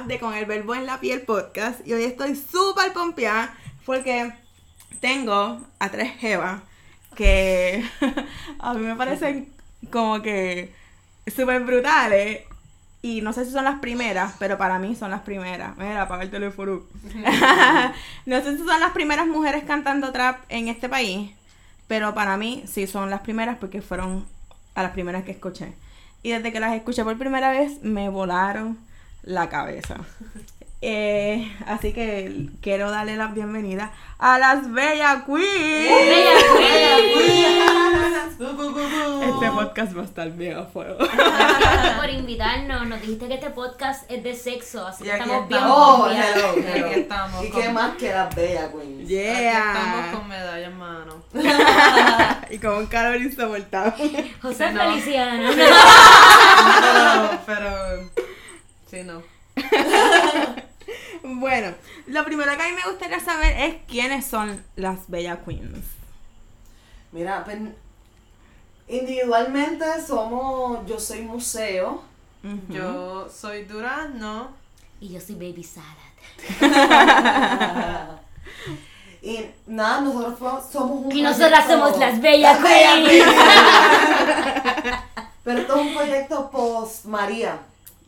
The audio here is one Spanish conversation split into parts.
De Con el Verbo en la Piel podcast y hoy estoy súper pompeada porque tengo a tres jevas que a mí me parecen como que súper brutales y no sé si son las primeras, pero para mí son las primeras. Mira, apaga el teléfono. no sé si son las primeras mujeres cantando trap en este país, pero para mí sí son las primeras porque fueron a las primeras que escuché. Y desde que las escuché por primera vez me volaron la cabeza. Eh, así que quiero darle la bienvenida a las Bella Queens. Este podcast va a estar bien a fuego. Gracias por invitarnos. Nos dijiste que este podcast es de sexo, así Y que estamos bien. Oh, hello, Aquí hello. estamos. ¿Y con- qué más que las bellas queens? Aquí estamos Yeah. con medalla en mano. y con un calor insoportable. José no. Feliciano. Pero, pero. Sí, no. Bueno, lo primero que a mí me gustaría saber es quiénes son las Bella Queens. Mira, pues, individualmente somos, yo soy museo. Yo soy Durazno. Y yo soy Baby Salad. y nada, nosotros somos un Y nosotras somos las Bella. Queens. Pero esto es un proyecto post María.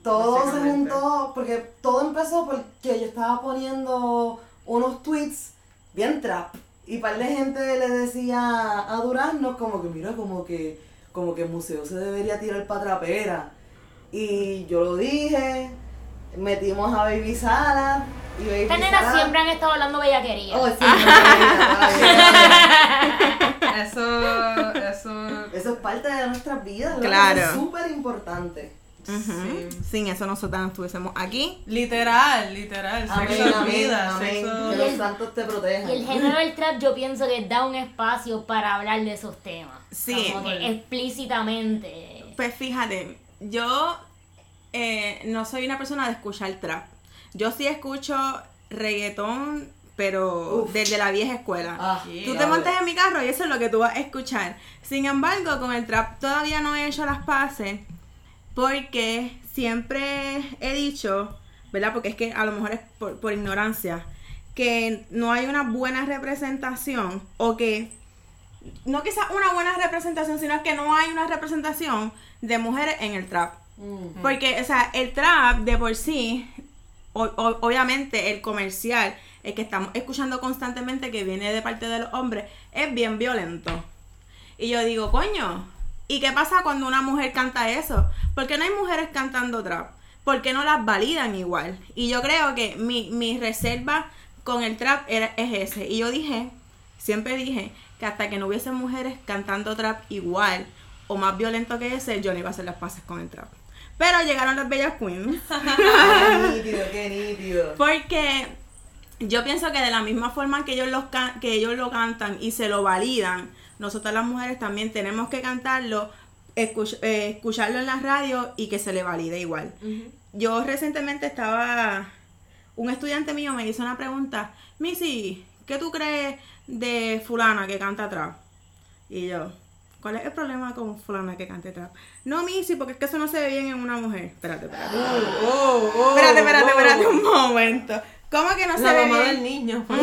Todo se juntó, porque todo empezó porque yo estaba poniendo unos tweets bien trap. Y par de gente le decía a Durazno como que mira, como que, como que el museo se debería tirar para trapera. Y yo lo dije, metimos a Baby Sala. Y Baby Estas nenas Sala- siempre han estado hablando bellaquería. Oh, sí, vida. Eso. Eso. Eso es parte de nuestras vidas. Claro. Es súper importante. Sí. Sin eso nosotras no estuviésemos aquí. Literal, literal. Amén, Sexo amén, vida. amén. Sexo. Que los santos te protejan. Y el género del trap yo pienso que da un espacio para hablar de esos temas. Sí. Como que explícitamente. Pues fíjate, yo eh, no soy una persona de escuchar trap. Yo sí escucho reggaetón, pero Uf. desde la vieja escuela. Ah, Tú te montas en mi carro y eso es lo que tú vas a escuchar. Sin embargo, con el trap todavía no he hecho las paces porque siempre he dicho, ¿verdad? Porque es que a lo mejor es por, por ignorancia, que no hay una buena representación o que no quizás una buena representación, sino que no hay una representación de mujeres en el trap. Mm. Porque, o sea, el trap de por sí, o- o- obviamente el comercial, el que estamos escuchando constantemente que viene de parte de los hombres, es bien violento. Y yo digo, coño, ¿y qué pasa cuando una mujer canta eso? ¿Por qué no hay mujeres cantando trap? ¿Por qué no las validan igual? Y yo creo que mi, mi reserva con el trap era, es ese. Y yo dije, siempre dije, que hasta que no hubiese mujeres cantando trap igual o más violento que ese, yo no iba a hacer las paces con el trap. Pero llegaron las bellas queens. Qué nítido, qué nítido. Porque yo pienso que de la misma forma que ellos, los que ellos lo cantan y se lo validan, nosotras las mujeres también tenemos que cantarlo, escuch- eh, escucharlo en la radio y que se le valide igual. Yo recientemente estaba, un estudiante mío me hizo una pregunta, Missy, ¿qué tú crees de fulana que canta trap? Y yo, ¿cuál es el problema con fulana que cante trap? No, Missy, porque es que eso no se ve bien en una mujer. Espérate, espérate. espérate, espérate, espérate un momento. ¿Cómo que no se La ve mamá bien? del niño.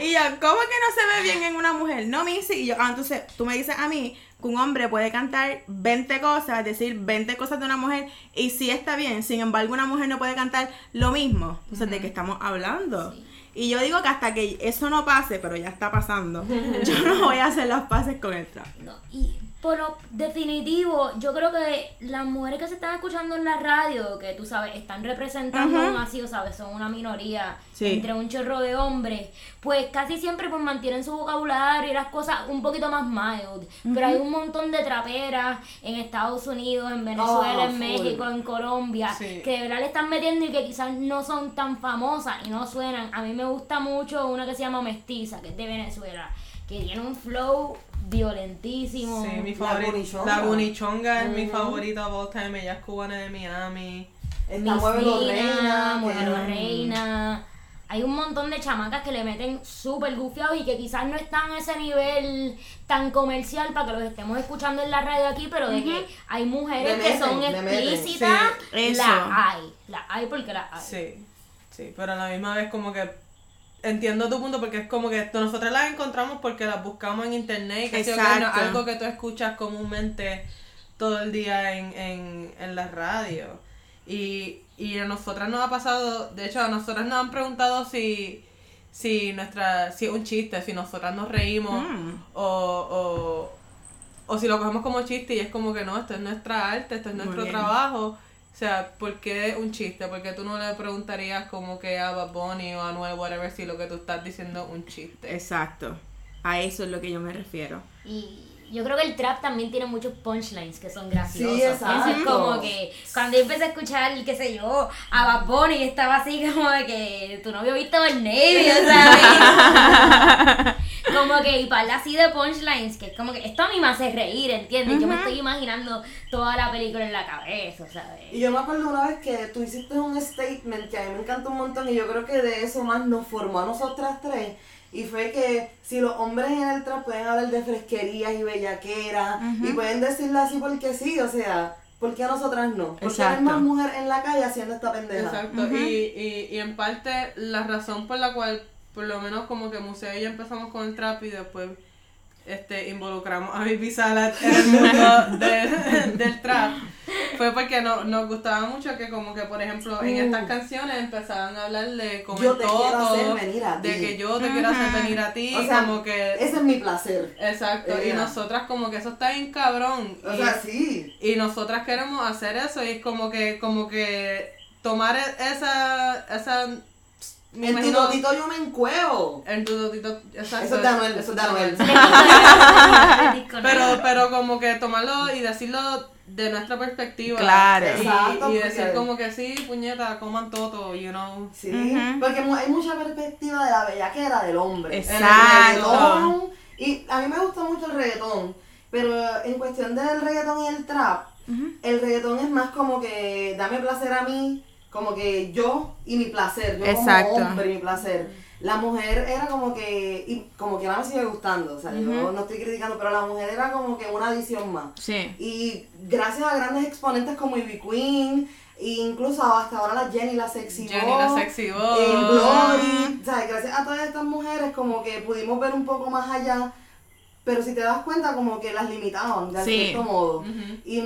Y yo, ¿cómo que no se ve bien en una mujer? No, Missy. Y yo, ah, entonces tú me dices a mí que un hombre puede cantar 20 cosas, decir 20 cosas de una mujer, y sí está bien. Sin embargo, una mujer no puede cantar lo mismo. Entonces, ¿de qué estamos hablando? Y yo digo que hasta que eso no pase, pero ya está pasando, yo no voy a hacer las paces con el trap. No, y Por lo definitivo, yo creo que las mujeres que se están escuchando en la radio, que tú sabes, están representando Ujú. un así, o sabes, son una minoría Sí. entre un chorro de hombres, pues casi siempre pues mantienen su vocabulario y las cosas un poquito más mild. Pero hay un montón de traperas en Estados Unidos, en Venezuela, Oh, en full. México, en Colombia, Sí. que de verdad le están metiendo y que quizás no son tan famosas y no suenan. A mí me gusta mucho una que se llama Mestiza, que es de Venezuela, que tiene un flow violentísimo. Sí, mi La Gunichonga es mi favorita of all time. Ella es cubana de Miami. Está Nina, Reina. Muévelo que- Reina. Hay un montón de chamacas que le meten súper gufiados y que quizás no están a ese nivel tan comercial para que los estemos escuchando en la radio aquí, pero de que hay mujeres que son explícitas, Sí, eso. la hay. La hay porque la hay. Sí, sí, pero a la misma vez como que entiendo tu punto porque es como que nosotras las encontramos porque las buscamos en internet y que es algo que tú escuchas comúnmente todo el día en, en, en la radio. Y, y a nosotras nos ha pasado, de hecho a nosotras nos han preguntado si, si nuestra, si es un chiste, si nosotras nos reímos Mm. o, o, o si lo cogemos como chiste y es como que no, esto es nuestra arte, esto es nuestro trabajo. O sea, ¿por qué un chiste? Porque tú no le preguntarías como que a Bad Bunny o a Noel, whatever, si lo que tú estás diciendo es un chiste. Exacto. A eso es lo que yo me refiero. Y yo creo que el trap también tiene muchos punchlines que son graciosos. Sí, Eso es como que cuando yo empecé a escuchar, qué sé yo, a Bad Bunny estaba así como de que tu novio visto el Navy, ¿sabes? como que y para así de punchlines, que es como que esto a mí me hace reír, ¿entiendes? Yo me estoy imaginando toda la película en la cabeza, ¿sabes? Y yo me acuerdo una vez que tú hiciste un statement que a mí me encantó un montón y yo creo que de eso más nos formó a nosotras tres. Y fue que si los hombres en el trap pueden hablar de fresquerías y bellaqueras y pueden decirlo así porque sí, o sea, ¿por qué a nosotras no? Porque hay más mujer en la calle haciendo esta pendeja. Exacto. y, y, y en parte la razón por la cual, por lo menos como que Museo y yo empezamos con el trap y después este involucramos a Bibi Salad en el mundo de- del trap, fue porque no, nos gustaba mucho que como que por ejemplo en Uh. estas canciones empezaban a hablar de comer Yo te quiero todo, hacer venir a de ti. que yo te quiero hacer venir a ti, O sea, como que... Ese es mi placer. Exacto, y nosotras como que eso está bien cabrón. O y- sea, sí. y nosotras queremos hacer eso y es como que como que tomar e- esa esa me En tu notito yo me encuevo. en tu exacto Eso es de Anuel, eso es de Anuel. pero pero como que tomarlo y decirlo de nuestra perspectiva Claro. y, Exacto, y decir porque- como que sí puñeta coman todo you know Sí, porque hay mucha perspectiva de la bellaquera del hombre. Exacto. El y a mí me gusta mucho el reggaetón, pero en cuestión del reggaetón y el trap, el reggaetón es más como que dame placer a mí, como que yo y mi placer, yo Exacto. como hombre y mi placer. La mujer era como que, y como que ahora me sigue gustando, o sea, yo no estoy criticando, pero la mujer era como que una adición más. Sí. Y gracias a grandes exponentes como Ivy Queen, e incluso hasta ahora la Jenny, la Sexy Jenny la Sexy Boy. eh, Glory, o sea, gracias a todas estas mujeres como que pudimos ver un poco más allá, pero si te das cuenta como que las limitaban de Sí. cierto modo. Y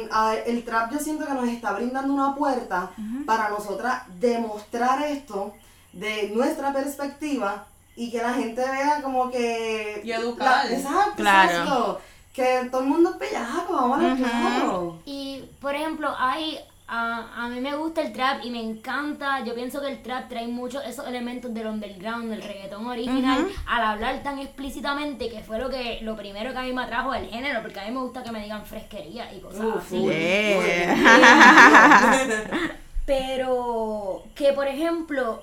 el trap yo siento que nos está brindando una puerta para nosotras demostrar esto de nuestra perspectiva y que la gente vea como que... Y educar. la- exacto, Claro. exacto. Que todo el mundo es bellaco, vamos a Ujú. claro. Y, por ejemplo, hay... A, a mí me gusta el trap y me encanta. Yo pienso que el trap trae muchos esos elementos del underground, del reggaetón original, al hablar tan explícitamente, que fue lo que lo primero que a mí me atrajo del género, porque a mí me gusta que me digan fresquería y cosas Uf, así. Yeah. Pero que, por ejemplo,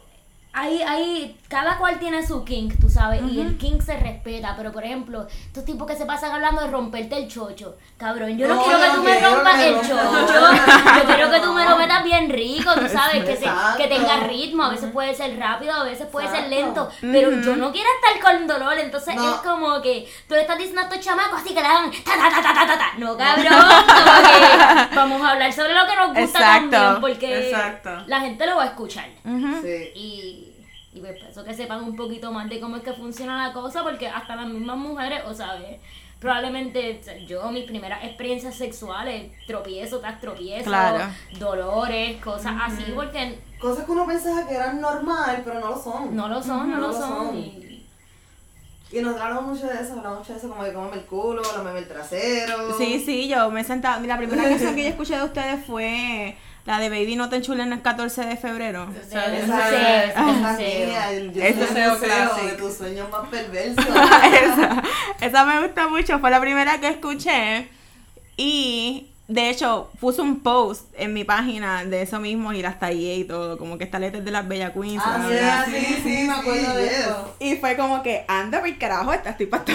hay, hay, cada cual tiene su king, tú sabes, y el king se respeta, pero por ejemplo, estos tipos que se pasan hablando de romperte el chocho, cabrón, yo no, No, quiero que tú me rompas el chocho, yo quiero que tú me lo metas bien rico, tú sabes, que, se- que tenga ritmo, a veces puede ser rápido, a veces puede ser lento, pero yo no quiero estar con dolor, entonces No. es como que tú le estás diciendo a estos chamacos así que le hagan ta ta ta ta ta ta ta, no cabrón, como que vamos a hablar sobre lo que nos gusta Exacto. también, porque Exacto. la gente lo va a escuchar. Sí. Y, y pues eso que sepan un poquito más de cómo es que funciona la cosa, porque hasta las mismas mujeres, o sabes, probablemente o sea, yo mis primeras experiencias sexuales, tropiezo tras tropiezo, Claro. dolores, cosas así, porque Cosas que uno pensaba que eran normal, pero no lo son. no lo son, no, No lo lo son. son. Y, Y nos hablamos mucho de eso, hablamos mucho de eso, como de cómeme el culo, lámeme el trasero. Sí, sí, yo me he sentado. La primera canción que yo escuché de ustedes fue la de Baby No Te Enchulen el 14 de febrero. Esa, Sí, esa, sí, esa sí. mía, el- yo Es soy el museo museo clásico. de tus sueños más perversos. esa, esa me gusta mucho, fue la primera que escuché. Y de hecho, puse un post en mi página de eso mismo y las tallé y todo, como que esta letra es de las Bella Queens. Ah, bla, sí, sí, sí, me acuerdo de yes. eso. Y fue como que, anda por carajo, esta estoy para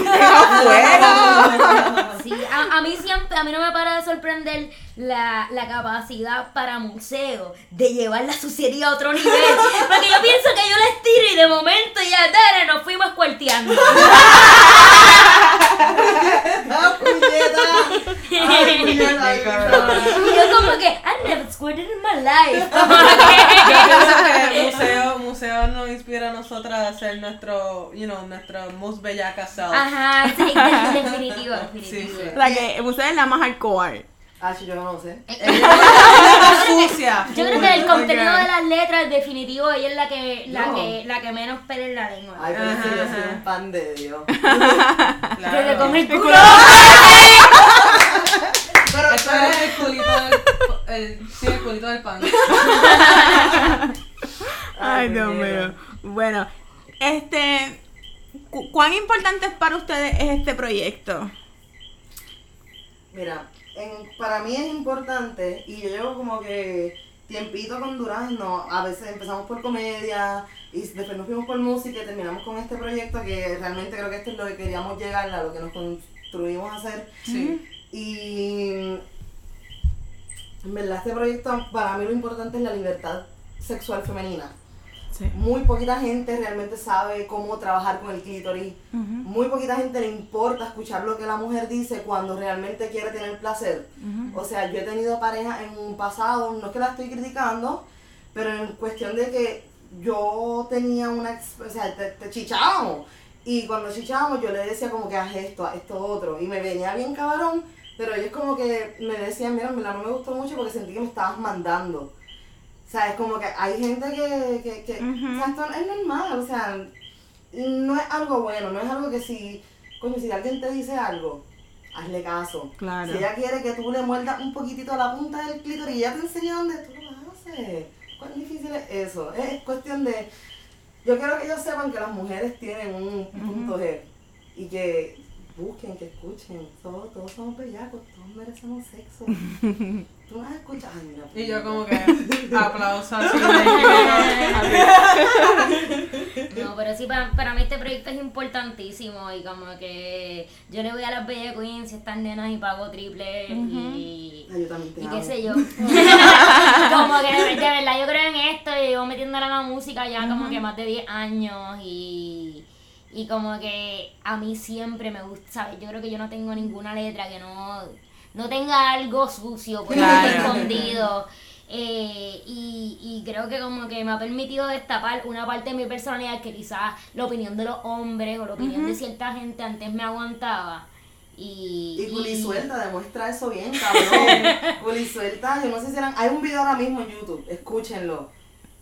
afuera. Sí, a, a mí siempre, a mí no me para de sorprender la, la capacidad para museo de llevar la suciedad a otro nivel. Porque yo pienso que yo les tiro y de momento ya, dale, nos fuimos cuarteando. ¡Ah, puñeta! ¡Ay, puñeta! Y yo como que, I never squirted in my life. Yo pienso que museo, museo nos inspira a nosotras a ser nuestro, you know, nuestra most bellaca self. Ajá, sí, de- definitivo, Sí, definitivo. sí. La que usted es la más hardcore. Ah, sí, yo no sé. Es sucia. Yo creo que el contenido de las letras, definitivo, ella es la que, la No. que, la que menos pela en la lengua. Ay, pero sí, yo soy un pan de Dios. Que le come el culo. Pero, Esto es el culito del, el, sí, el culito del pan. Ay, Dios mío. Bueno, este, cu- ¿cuán importante es para ustedes este proyecto? Mira, en- para mí es importante y yo llevo como que tiempito con Durazno. A veces empezamos por comedia y después nos fuimos por música y terminamos con este proyecto que realmente creo que esto es lo que queríamos llegar a lo que nos construimos a hacer. Sí. Y en verdad este proyecto para mí lo importante es la libertad sexual femenina. Sí. Muy poquita gente realmente sabe cómo trabajar con el clítoris. Muy poquita gente le importa escuchar lo que la mujer dice cuando realmente quiere tener placer. O sea, yo he tenido parejas en un pasado, no es que la estoy criticando, pero en cuestión de que yo tenía una, ex- o sea, te, te chichábamos. Y cuando chichábamos yo le decía como que haz esto, haz esto otro. Y me venía bien cabrón, pero ellos como que me decían, mira, en verdad no me gustó mucho porque sentí que me estabas mandando. O sea, es como que hay gente que, que, que o sea, esto es normal, o sea, no es algo bueno, no es algo que si, coño, si alguien te dice algo, hazle caso. Claro. Si ella quiere que tú le muerdas un poquito la punta del clítoris y ella te enseña dónde tú lo haces. ¿Cuán difícil es eso? Es cuestión de... Yo quiero que ellos sepan que las mujeres tienen un punto G y que busquen, que escuchen. Todos, todos somos bellacos, todos merecemos sexo. Tú no has escuchado. Ay, mira, Y yo puñeta. como que aplausos así No, pero sí, para, para mí este proyecto es importantísimo y como que yo le voy a las Bella Queens y estas nenas y pago triple y, Ay, yo también te y amo. qué sé yo. como que de, verdad yo creo en esto y llevo metiéndole a la música ya como que más de 10 años y, y como que a mí siempre me gusta, ¿sabes? Yo creo que yo no tengo ninguna letra que no, no tenga algo sucio por ahí Claro. escondido. Eh, y, y creo que como que me ha permitido destapar una parte de mi personalidad que quizás la opinión de los hombres o la opinión de cierta gente antes me aguantaba. Y, Y Culi Suelta demuestra eso bien, cabrón. Culi Suelta, yo no sé si eran. Hay un video ahora mismo en YouTube, escúchenlo.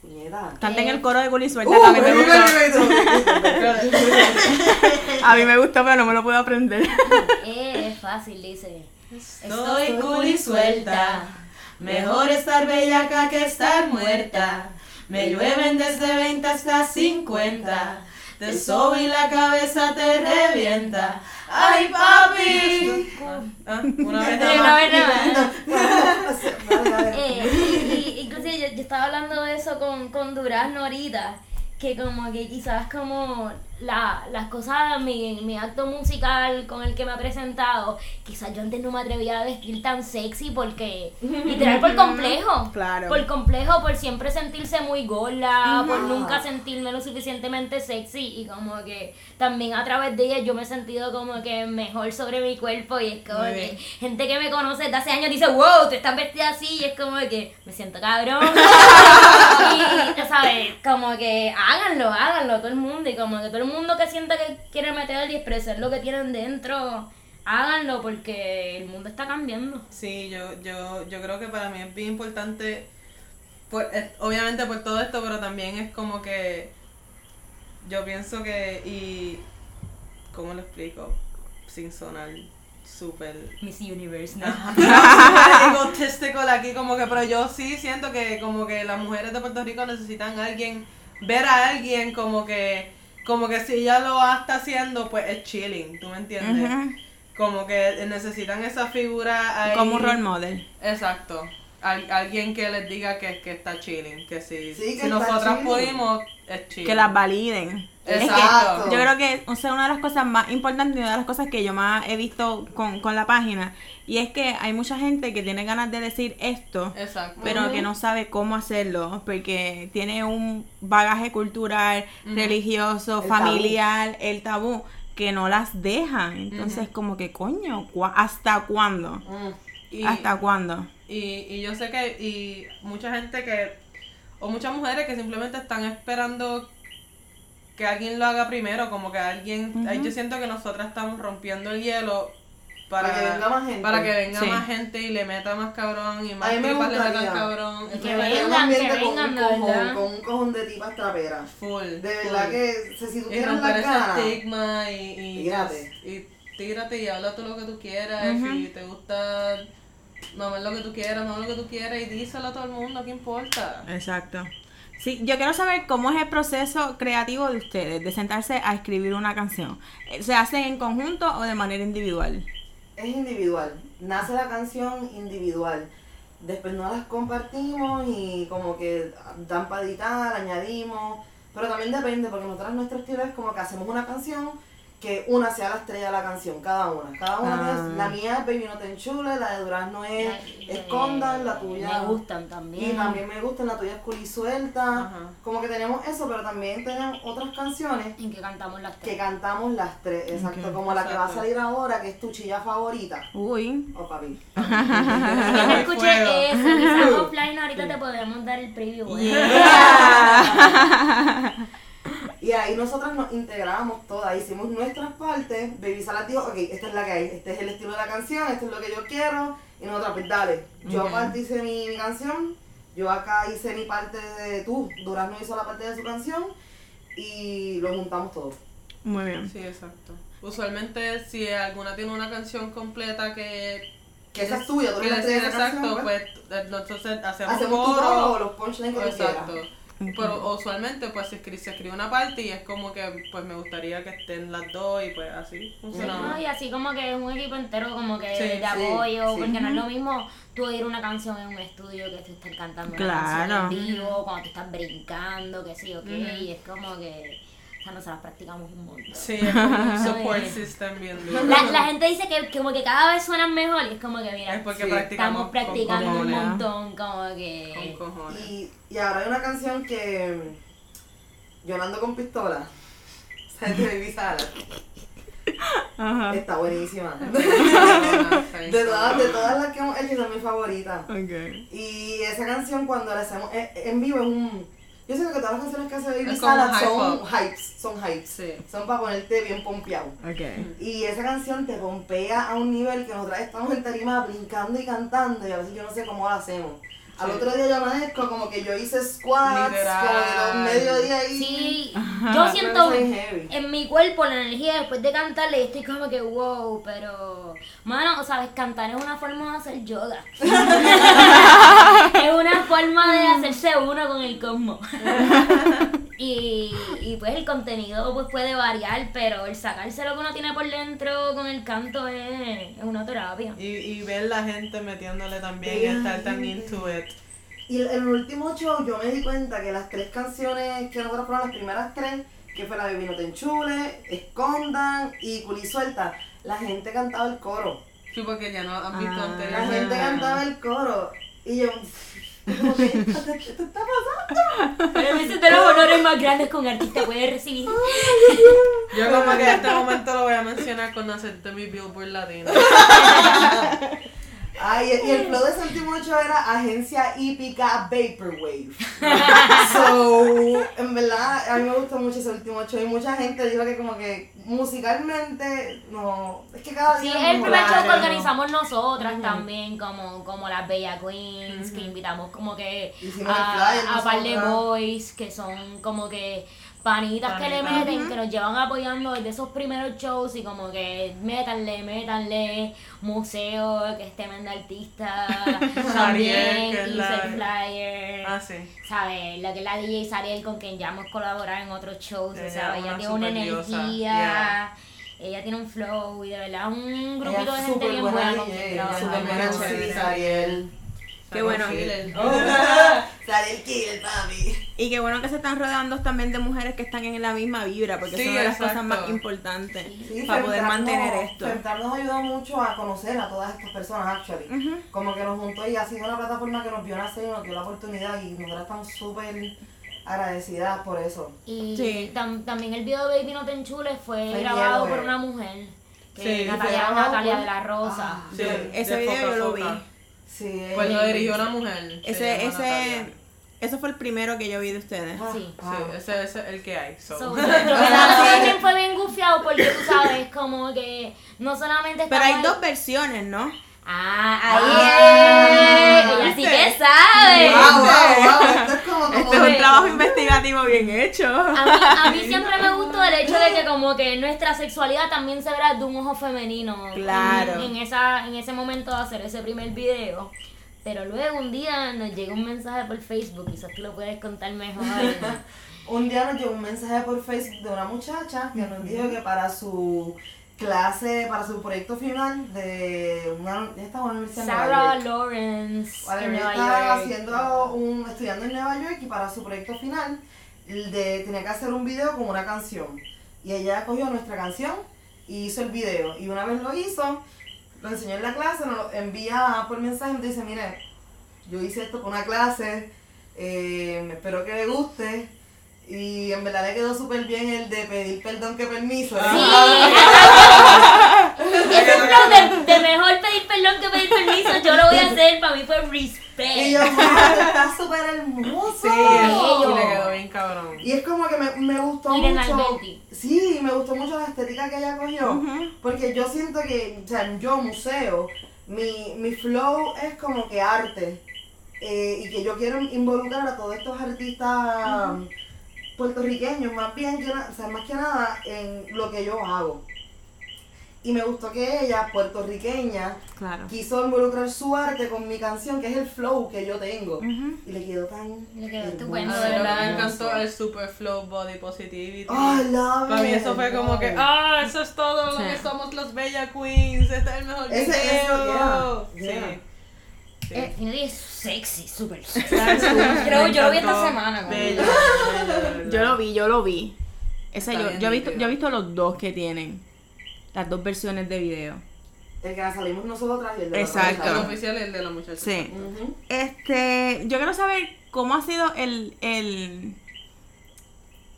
Puñeta. Canten el coro de Gully Suelta, Uh, me. A mí me gustó, pero no me lo puedo aprender. Eh, es fácil, dice. Estoy cool y suelta. Mejor estar bellaca que estar muerta. Me llueven desde 20 hasta 50. Te sobo y la cabeza te revienta. ¡Ay, papi! Ah, una vez nada una vez más. Inclusive yo, yo estaba hablando de eso con, con Durazno ahorita, que como que quizás como la, las cosas, mi, mi acto musical con el que me ha presentado, quizás yo antes no me atrevía a vestir tan sexy porque, literal por complejo, Claro. por complejo, por siempre sentirse muy gorda, por nunca sentirme lo suficientemente sexy y como que también a través de ella yo me he sentido como que mejor sobre mi cuerpo y es como que gente que me conoce desde hace años dice, wow, te estás vestida así y es como que me siento cabrón. y, ya ¿sabes? Como que háganlo, háganlo todo el mundo y como que todo el mundo que sienta que quiere meter y expresar lo que tienen dentro, háganlo porque el mundo está cambiando. Sí, yo, yo, yo creo que para mí es bien importante, por, eh, obviamente por todo esto, pero también es como que yo pienso que, y ¿cómo lo explico? Sin sonar súper Miss Universe, ¿no? egotistical aquí como que pero yo sí siento que como que las mujeres de Puerto Rico necesitan a alguien ver a alguien como que como que si ella lo está haciendo pues es chilling tú me entiendes como que necesitan esa figura ahí Como un role model. exacto Al- alguien que les diga que, que está chilling que si, Sí, que si nosotras chilling. pudimos es chilling Que las validen. Es que Exacto. yo creo que o sea, una de las cosas más importantes y una de las cosas que yo más he visto con, con la página y es que hay mucha gente que tiene ganas de decir esto exacto pero que no sabe cómo hacerlo porque tiene un bagaje cultural, religioso, El familiar, el tabú que no las dejan. Entonces como que coño, ¿cuá- ¿hasta cuándo? ¿Hasta cuándo? Y, y yo sé que y mucha gente que, o muchas mujeres que simplemente están esperando que alguien lo haga primero, como que alguien, ahí yo siento que nosotras estamos rompiendo el hielo para, Para que venga más gente. para que venga Sí. más gente y le meta más cabrón y más tipas le metan cabrón. Y que vengan, que ambiente con vengan, un cojón, con un cojón de tipas traperas. Full. De verdad full. que si, si tú Y tienes la ese cara, estigma y, y, Tírate. y tírate y habla todo lo que tú quieras. Ujú. Si te gusta mamar lo que tú quieras, mamar lo que tú quieras y díselo a todo el mundo, ¿qué importa? Exacto. Sí, yo quiero saber cómo es el proceso creativo de ustedes, de sentarse a escribir una canción. Eh, ¿Se hace en conjunto o de manera individual? es individual. Nace la canción individual. Después no las compartimos y como que dan para editar, añadimos. Pero también depende, porque nosotros nuestro estilo es como que hacemos una canción que una sea la estrella de la canción, cada una. Cada una Ah. tiene- la mía es Baby No Te Enchule, la de Durazno es La- Escondan, la tuya. Me gustan también. Y también me gusta la tuya es Culi Suelta. Ajá. Como que tenemos eso, pero también tenemos otras canciones En que cantamos las que tres. cantamos las tres, exacto, como la que va a salir ahora, que es tu chilla favorita. Uy. Oh, papi. Yo no escuché eso, quizás offline ahorita te podemos dar el preview. ¿eh? Y ahí nosotras nos integramos todas, hicimos nuestras partes, Baby Salas dijo, ok, esta es la que hay, este es el estilo de la canción, esto es lo que yo quiero, y nosotras, pues dale, yo aparte hice mi, mi canción, yo acá hice mi parte de tú, Durazno hizo la parte de su canción, y lo juntamos todo. Muy bien. Sí, exacto. Usualmente si alguna tiene una canción completa que... Que esa es tuya, tú que eres la Exacto, canción, pues eh, entonces hacemos, Hacemos tu coro. coro o los punchlines que Exacto. quieras. Pero usualmente pues se escribe, se escribe una parte y es como que pues me gustaría que estén las dos y pues así funcionamos. No, y así como que es un equipo entero como que Sí, de apoyo, sí. porque no es lo mismo tú oír una canción en un estudio que tú estés cantando una Claro. canción en vivo, cuando tú estás brincando, que sí, ok, y es como que, o sea, nosotras practicamos un montón. Sí, es como un support system bien duro. La, la gente dice que como que cada vez suenan mejor y es como que mira, Es porque Sí, practicamos estamos practicando con un montón, como que... Con cojones. Y, y ahora hay una canción que mm, yo no ando con pistola, ¿sabes? De Baby Salas. Ajá. Está buenísima. De De todas, de todas las que hemos hecho, es mi favorita. Ok. Y esa canción cuando la hacemos eh, en vivo es un... Yo siento que todas las canciones que hace Baby hype son hypes, son hypes. Sí. Son para ponerte bien pompeado. Y esa canción te pompea a un nivel que nosotras estamos en tarima brincando y cantando y a veces yo no sé cómo lo hacemos. Al Sí. otro día yo amanezco como que yo hice squats, Literal. como que los mediodía ahí. Sí, Ajá. yo siento en mi cuerpo la energía después de cantarle y estoy como que wow, pero mano, sabes, cantar es una forma de hacer yoga. es una forma de hacerse uno con el cosmos. y, y pues el contenido pues puede variar, pero el sacarse lo que uno tiene por dentro con el canto es, es una terapia. Y, y ver la gente metiéndole también y estar tan into it. Y en el último show yo me di cuenta que las tres canciones que nosotros fueron las primeras tres, que fue la de Vino Te Enchule, Escondan y Culi Suelta, la gente cantaba el coro. Sí, porque ya no han visto Ah. La gente cantaba el coro. Y yo, Pero ese es de los honores más grandes un artista puede recibir. Yo como que en este momento lo voy a mencionar cuando acepte mi Billboard Latino. Ay, y el flow de show era agencia hípica Vaporwave. so, en verdad, a mí me gustó mucho ese último show y mucha gente dijo que como que musicalmente, no, es que cada Sí, día es el primer show que organizamos nosotras también, como, como las Bella Queens, que invitamos como que Hicimos a, a par de boys que son como que panitas que le meten, que nos llevan apoyando desde esos primeros shows y como que métanle, métanle, museo, que es tremenda artista, también, que es hizo la- flyer, Ah, sí. ¿sabes? La que es la DJ Sariel con quien ya hemos colaborado en otros shows, Ella o sea, es ella una tiene una energía, yeah. ella tiene un flow y de verdad un grupito Ella de gente bien buena buena con quien ella es trabajar. súper buena Súper con buena. Ariel. Qué bueno. Killer. Sale el killer, papi. Y qué bueno que se están rodeando también de mujeres que están en la misma vibra, porque Sí, una de las exacto. cosas más importantes Sí, para poder mantener esto. Femtap nos ayuda mucho a conocer a todas estas personas, actually. Como que nos juntó y ha sido una plataforma que nos vio nacer y nos dio la oportunidad y nosotras estamos súper agradecidas por eso. Y Sí. tam- también el video de Baby No Te Enchules fue Fue grabado por una mujer. Que Natalia, Natalia de la Rosa. Ah, Sí, Ese de video yo lo vi. Sí, Pues lo dirigió una mujer. se Ese, ese, eso fue el primero que yo vi de ustedes. ah, Sí. ah. Sí, ese ese es el que hay. so. So, también fue bien gufiado porque tú sabes, como que no solamente Pero hay dos versiones, ¿no? Ah, ahí Ah, es. Ella sí que sabe. Wow, wow, wow. Esto es como, como Este es un trabajo investigativo bien hecho. A mí, a mí siempre me gustó el hecho de que como que nuestra sexualidad también se verá de un ojo femenino. Claro. En, en esa, en ese momento de hacer ese primer video. Pero luego un día nos llegó un mensaje por Facebook, quizás tú lo puedes contar mejor. Un día nos llegó un mensaje por Facebook de una muchacha que nos dijo que para su clase, para su proyecto final de una, en una universidad en Nueva Sarah York. Lawrence Vale, en Nueva estaba York. haciendo un, estudiando en Nueva York y para su proyecto final de, tenía que hacer un video con una canción. Y ella cogió nuestra canción y hizo el video. Y una vez lo hizo, lo enseñó en la clase, nos lo envía por mensaje y nos dice, mire, yo hice esto con una clase, eh, espero que le guste. Y en verdad le quedó súper bien el de pedir perdón que permiso. De, de mejor pedir perdón que pedir permiso, yo lo voy a hacer, para mí fue respect. Y yo, "Wow, está súper hermoso. Sí, y le quedó bien cabrón. Y es como que me, me gustó mucho. Sí, me gustó mucho la estética que ella cogió. Porque yo siento que, o sea, yo, museo, mi, mi flow es como que arte. eh, y que yo quiero involucrar a todos estos artistas puertorriqueños, más bien, que o sea, más que nada en lo que yo hago. Y me gustó que ella, puertorriqueña, Claro. quiso involucrar su arte con mi canción, que es el flow que yo tengo. Y le quedó tan. Le quedó hermoso. estupendo, A de mí lo que verdad. me encantó el super flow body positivity. I love Para mí it, eso fue como que, ah, eso es todo lo que somos los Bella Queens, este es el mejor Ese- video. eso, yeah, yeah. Sí. sí. Eh, Finity es sexy, súper sexy. Creo yo lo vi esta semana. verdad. Yo lo vi, yo lo vi. Ese yo, yo, he visto, yo he visto los dos que tienen. Las dos versiones de video. El que salimos nosotras y el de la Exacto. El oficial y el de la muchacha. Sí. Este, yo quiero saber cómo ha sido el, el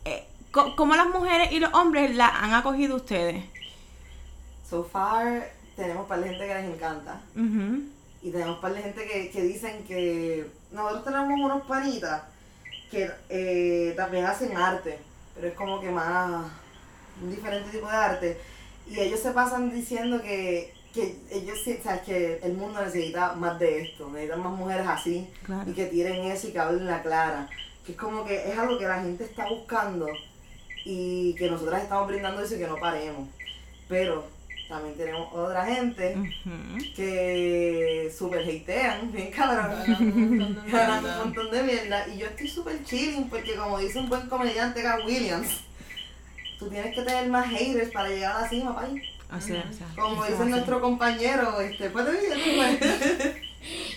eh, cómo las mujeres y los hombres la han acogido ustedes. So far, tenemos un par de gente que les encanta. Y tenemos un par de gente que, que dicen que. Nosotros tenemos unos panitas que eh, también hacen arte, pero es como que más. un diferente tipo de arte. Y ellos se pasan diciendo que, que ellos o sea, que el mundo necesita más de esto, necesitan más mujeres así Claro. y que tiren eso y que hablen la clara. Que es como que es algo que la gente está buscando y que nosotras estamos brindando eso y que no paremos. Pero también tenemos otra gente que super hatean, bien cabrón. Hablando un montón de Ganan un mierda. montón de mierda. Y yo estoy súper chilling porque como dice un buen comediante Cat Williams, tú tienes que tener más haters para llegar a la cima. Así es, así es. Como dice es nuestro compañero, este, pues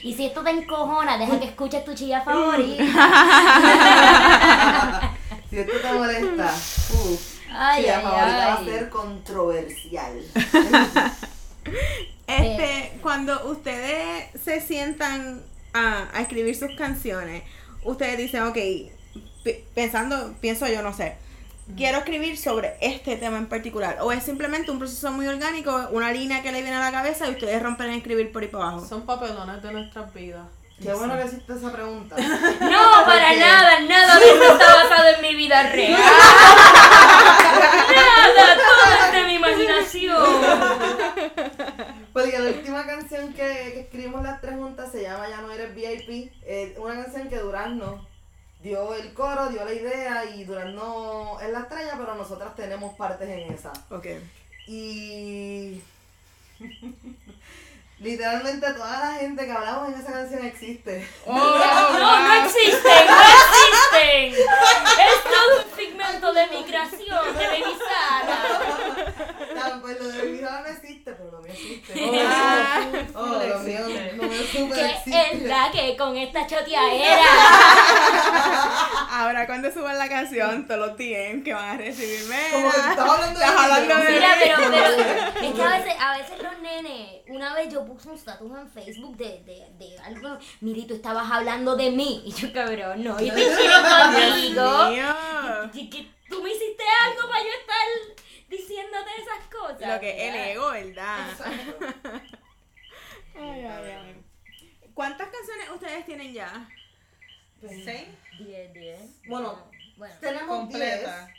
Y si esto te encojona, deja que escuches tu chilla favorita. Si esto te molesta, uff. Ay, la ay, favorita va a ser controversial. Este, cuando ustedes se sientan a, a escribir sus canciones, ustedes dicen, ok, pensando, pienso yo, no sé, quiero escribir sobre este tema en particular. O es simplemente un proceso muy orgánico, una línea que le viene a la cabeza y ustedes rompen a escribir por ahí para abajo. Son papelones de nuestras vidas. Qué bueno que hiciste esa pregunta. No, para nada, nada de esto está basado en mi vida real. nada, todo es de mi imaginación. Porque la última canción que, que escribimos las tres juntas se llama Ya no eres VIP. Es una canción que Durazno dio el coro, dio la idea y Durán no es la estrella, pero nosotras tenemos partes en esa. Ok. Y literalmente toda la gente que hablamos en esa canción existe. Oh, no, no wow. existen, no existen. Es todo un pigmento de mi creación, de Baby Sara. Claro, pues lo de mi no existe, pero lo mío existe. Ah, Oh, lo mío, lo mío Que es la que con esta choteadera. Ahora cuando suban la canción, todos los DM que van a recibirme. Como que estás hablando de Estás hablando mí. de Mira, pero, pero es que a veces, a veces los nenes, una vez yo puse un status en Facebook de, de, de algo, mira, y tú estabas hablando de mí. Y yo, cabrón, no, yo estoy chino contigo. Mío. Y que tú me hiciste algo para yo estar diciéndote esas cosas. Lo que es el ego, ¿verdad? Exacto. Ay, ay, ay. ¿Cuántas canciones ustedes tienen ya? ¿Sí? Diez, diez. Bueno, bueno. Tenemos 10. Completa.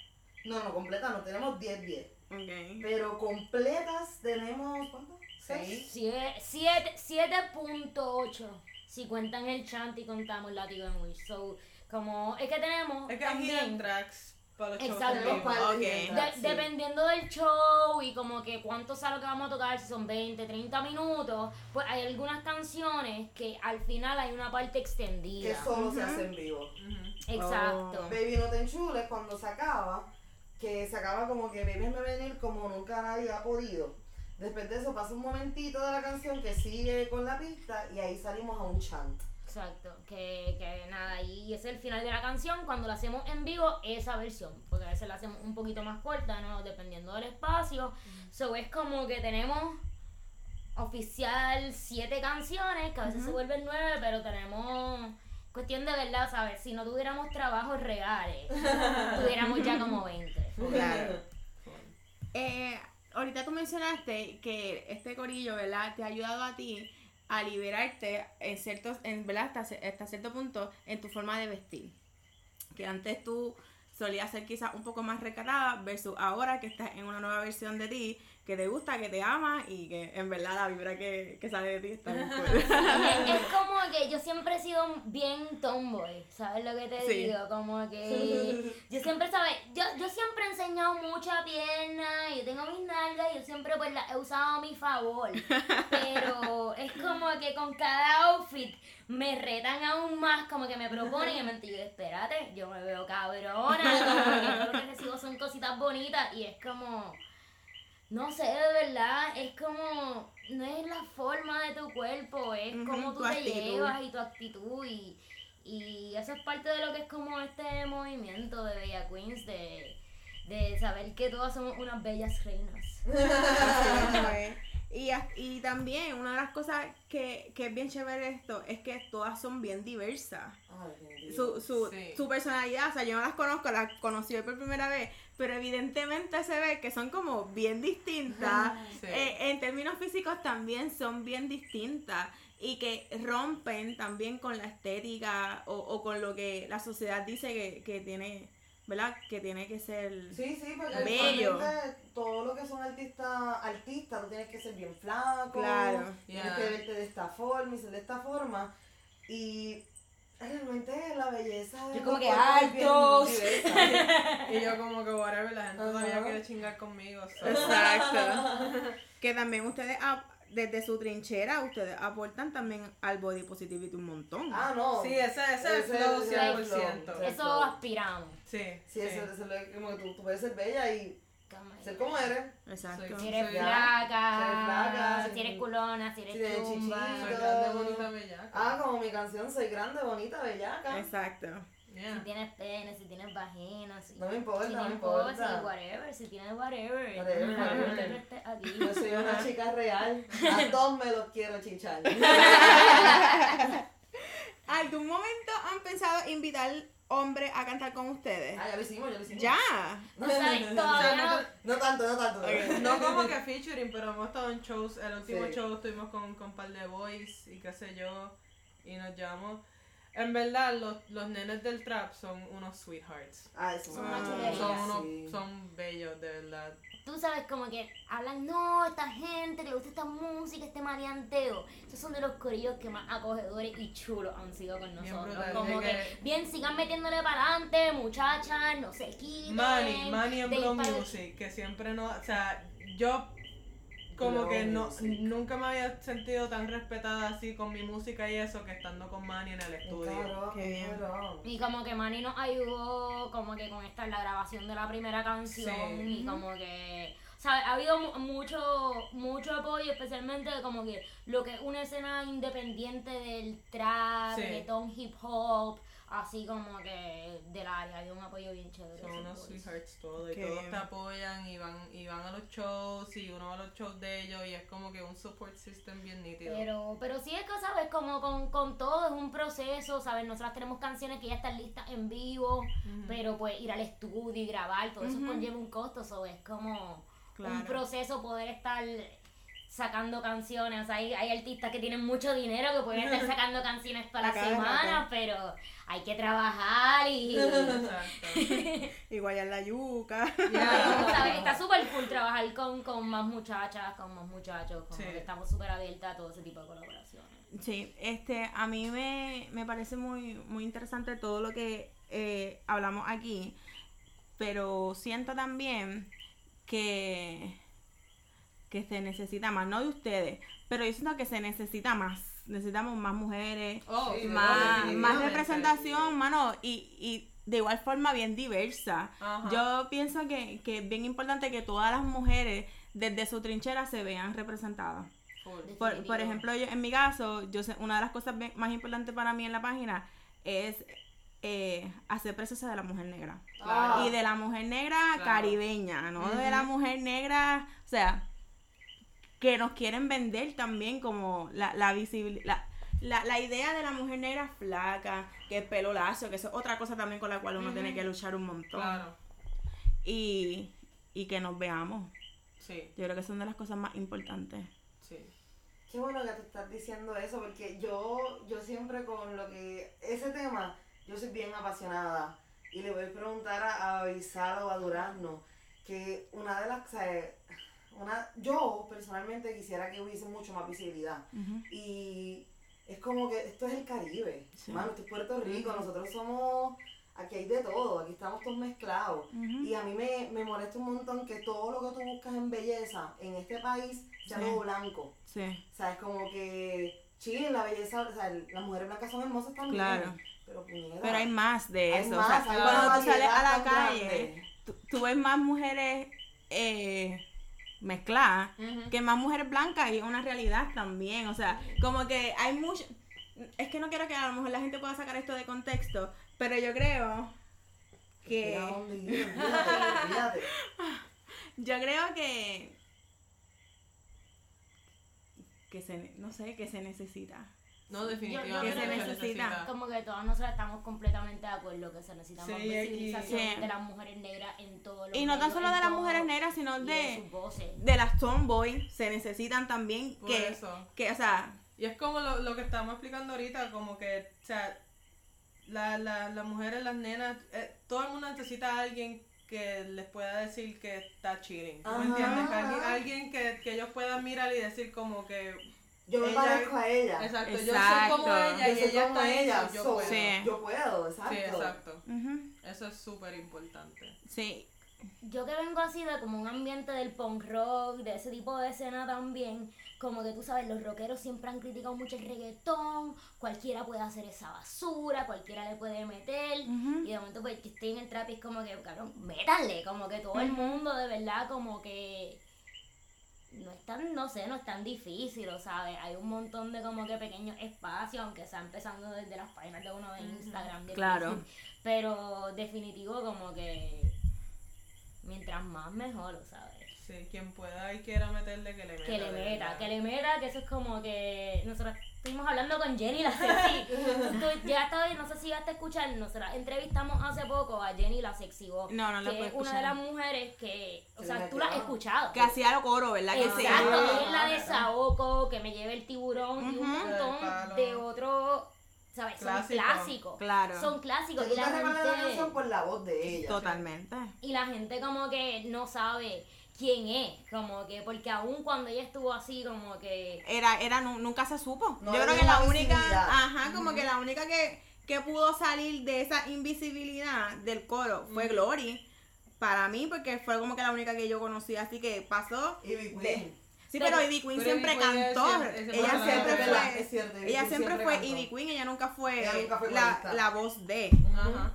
No, no, completa no, tenemos 10, 10. Ok. Pero completas tenemos, ¿cuánto? 6. Sie- siete- 7.8 si cuentan el chant y contamos Latigo en Wish. So, como es que tenemos Es que también tracks para los Exacto. de sí. dependiendo del show y como que cuánto sea lo que vamos a tocar, si son 20, 30 minutos, pues hay algunas canciones que al final hay una parte Que extendida. solo se hace en vivo. Exacto. Oh. Baby No Te Enchules, cuando se acaba, que se acaba como que Baby me venir como nunca nadie ha podido. Después de eso pasa un momentito de la canción que sigue con la pista y ahí salimos a un chant. Exacto, que, que nada, y es el final de la canción, cuando la hacemos en vivo, esa versión, porque a veces la hacemos un poquito más corta, ¿no? Dependiendo del espacio. So es como que tenemos oficial siete canciones, que a veces se vuelven nueve, pero tenemos cuestión de verdad, ¿sabes? Si no tuviéramos trabajos reales, tuviéramos ya como 20. Claro. Eh, ahorita tú mencionaste que este corillo, ¿verdad? Te ha ayudado a ti a liberarte en ciertos, en verdad, hasta, cierto punto en tu forma de vestir. Que antes tú solías ser quizás un poco más recatada versus ahora que estás en una nueva versión de ti que te gusta, que te ama y que en verdad la vibra que, que sale de ti está bien cool. es, como que yo siempre he sido bien tomboy, ¿sabes lo que te Sí. digo? Como que yo siempre, ¿sabes? Yo, yo siempre he enseñado mucha pierna, yo tengo mis nalgas y yo siempre pues las he usado a mi favor. Pero es como que con cada outfit me retan aún más, como que me proponen y me digo, espérate, yo me veo cabrona, como que yo lo que recibo son cositas bonitas y es como... No sé, de verdad, es como, no es la forma de tu cuerpo, es como tú tu te actitud. llevas y tu actitud y, y eso es parte de lo que es como este movimiento de Bella Queens, de, de saber que todas somos unas bellas reinas. Y, y también una de las cosas que, que es bien chévere de esto es que todas son bien diversas. Su, su, Sí. su personalidad, o sea, yo no las conozco, las conocí hoy por primera vez, pero evidentemente se ve que son como bien distintas. Sí. Eh, en términos físicos también son bien distintas y que rompen también con la estética o, o con lo que la sociedad dice que, que tiene, ¿verdad? Que tiene que ser... Sí, sí, porque Bello. todo lo que son artistas, artistas, tú tienes que ser bien flaco, Claro. tienes Yeah. que verte de esta forma y ser de esta forma. Y realmente la belleza de Yo como los que altos. Y yo como que whatever, la gente todavía quiere chingar conmigo. so. Exacto. que también ustedes, desde su trinchera, ustedes aportan también al body positivity un montón. Ah, no. Sí, ese, ese es el Ese es el 100%. flow. Eso aspiramos. Sí, Sí, eso, eso es lo- como que tú, tú puedes ser bella y ser como eres. Exacto. Si eres flaca, Si eres flaca, si si- eres culona, si eres si eres chumba. Soy grande, bonita, bellaca. Ah, como mi canción Soy grande, bonita, bellaca. Exacto. Yeah. Si tienes pene, si tienes vagina, si, No me importa, si no me si importa. whatever, si tienes whatever. Whatever, aquí. Yo soy una chica real. A todos me los quiero chichar. ¿Algún momento han pensado invitar hombres a cantar con ustedes? Ah, ya lo hicimos, ya lo hicimos. Ya. No, No tanto, no tanto. No como que featuring, pero hemos estado en shows. El último Sí. show estuvimos con, con un par de boys y qué sé yo. Y nos llevamos. En verdad, los, los nenes del trap son unos sweethearts. Ah, eso Son. Son, unos, Sí. son bellos, de verdad. Tú sabes como que hablan, no, esta gente le gusta esta música, este marianteo. Esos son de los corillos que más acogedores y chulos han sido con nosotros. brutal, como que, que- bien, sigan metiéndole para adelante, muchachas, no se quiten. Manny, Manny en disparar- Music, que siempre no, o sea, yo como que no, nunca me había sentido tan respetada así con mi música y eso que estando con Manny en el estudio. Qué bien. Y como que Manny nos ayudó como que con esta la grabación de la primera canción Sí. y como que o sea, ha habido mu- mucho mucho apoyo especialmente como que lo que es una escena independiente del trap, Sí. reggaetón, hip hop, así como que del área, hay un apoyo bien chévere. Son unos sweethearts todos y todos te apoyan y van, y van a los shows y uno va a los shows de ellos y es como que un support system bien nítido. Pero, pero sí es que, ¿sabes? Como con, con todo es un proceso, ¿sabes? Nosotras tenemos canciones que ya están listas en vivo, pero pues ir al estudio y grabar, todo eso conlleva un costo, so es como un proceso poder estar sacando canciones. O sea, hay, hay artistas que tienen mucho dinero que pueden estar sacando canciones para la semana, pero hay que trabajar y... Igual ya la yuca. ¿sabes? Está súper cool trabajar con, con más muchachas, con más muchachos, como Sí. que estamos súper abiertas a todo ese tipo de colaboraciones. Sí, este, a mí me, me parece muy, muy interesante todo lo que eh, hablamos aquí, pero siento también que, que se necesita más, no de ustedes, pero yo siento que se necesita más, necesitamos más mujeres, Oh, Sí, más, más representación, mano, y, y de igual forma bien diversa. Ajá. Yo pienso que, que es bien importante que todas las mujeres desde su trinchera se vean representadas. Por, por ejemplo, yo, en mi caso, yo sé, una de las cosas más importantes para mí en la página es eh, hacer presencia de la mujer negra. Claro. Y de la mujer negra Claro. caribeña, no de la mujer negra, o sea, que nos quieren vender también como la, la visibilidad. La, la idea de la mujer negra flaca, que es pelo lacio, que eso es otra cosa también con la cual uno tiene que luchar un montón. Claro, Y, y que nos veamos. sí, Yo creo que son de las cosas más importantes. sí. Qué bueno que te estás diciendo eso, porque yo, yo siempre con lo que, ese tema, yo soy bien apasionada. Y le voy a preguntar a, a Bizarro o a Durazno, que una de las, o sea, una, yo personalmente quisiera que hubiese mucho más visibilidad. Y es como que esto es el Caribe, Sí. mano, esto es Puerto Rico, nosotros somos, aquí hay de todo, aquí estamos todos mezclados. Y a mí me, me molesta un montón que todo lo que tú buscas en belleza en este país sea Sí. todo blanco. Sí. O sea, es como que Chile, la belleza, o sea, las mujeres blancas son hermosas también. Claro. Pero. Pero hay más de eso. más, o sea, cuando tú sales a la calle, tú, tú ves más mujeres eh, mezcladas que más mujeres blancas y una realidad también. O sea, como que hay mucho. Es que no quiero que a lo mejor la gente pueda sacar esto de contexto, pero yo creo que. Yo creo que. Que se. ne- No sé, que se necesita. No, yo definitivamente se que se necesita. Como que todas nosotras estamos completamente de acuerdo que se necesita Sí, más visibilización sí. de las mujeres negras en todos los Y no tan solo de las todo, mujeres negras, sino de- sus voces. De las tomboy se necesitan también Por que. eso. Que, o sea. Y es como lo, lo que estamos explicando ahorita, como que, o sea, la, la, las mujeres, las nenas, eh, todo el mundo necesita a alguien que les pueda decir que está cheating. ¿Tú Ajá. me entiendes? Que alguien, alguien que, que ellos puedan mirar y decir como que... Yo me ella- parezco a ella. Exacto, yo Exacto. soy como ella Yo y soy ella como está ella, yo so- puedo. Sí. Yo puedo, exacto. Sí, exacto. Eso es súper importante. Sí. Yo que vengo así de como un ambiente del punk rock, de ese tipo de escena también, como que tú sabes, los rockeros siempre han criticado mucho el reggaetón, cualquiera puede hacer esa basura, cualquiera le puede meter, y de momento pues que estoy en el trap es como que, cabrón, métanle, como que todo el mundo de verdad como que no es tan, no sé, no es tan difícil, ¿sabes? Hay un montón de como que pequeños espacios, aunque sea empezando desde las páginas de uno de Instagram, de Claro. Facebook, pero definitivo como que mientras más mejor, ¿sabes? Sí, quien pueda y quiera meterle que le meta. Que le meta, que le meta, que eso es como que nosotros estuvimos hablando con Jenny la sexy. Tú llegaste hoy, no sé si llegaste a escuchar, nosotros entrevistamos hace poco a Jenny la sexy Voz, No, no la que es una de las mujeres que, o Se sea, tú la has escuchado. Que hacía lo coro, ¿verdad? Que Exacto, Ah, es la de Saoko, que me lleve el tiburón y un Ujú. montón de otros, ¿sabes? Son Clásico. clásicos. Claro. Son clásicos. Tú Y te la recuerdas la gente... canción por la voz de ella. Totalmente. y la gente como que no sabe quién es, como que, porque aún cuando ella estuvo así, como que... Era, era, nu- nunca se supo. No Yo creo que la única, ajá, como que la única que, que pudo salir de esa invisibilidad del coro fue Glory. Para mí, porque fue como que la única que yo conocí, así que pasó. Ivy Queen. de- Sí, Pero- Ivy Queen pero siempre cantó. ella siempre fue, es cierto, Ivy ella siempre fue. Ivy Queen, ella nunca fue, Ella nunca fue la, la voz de. Ajá.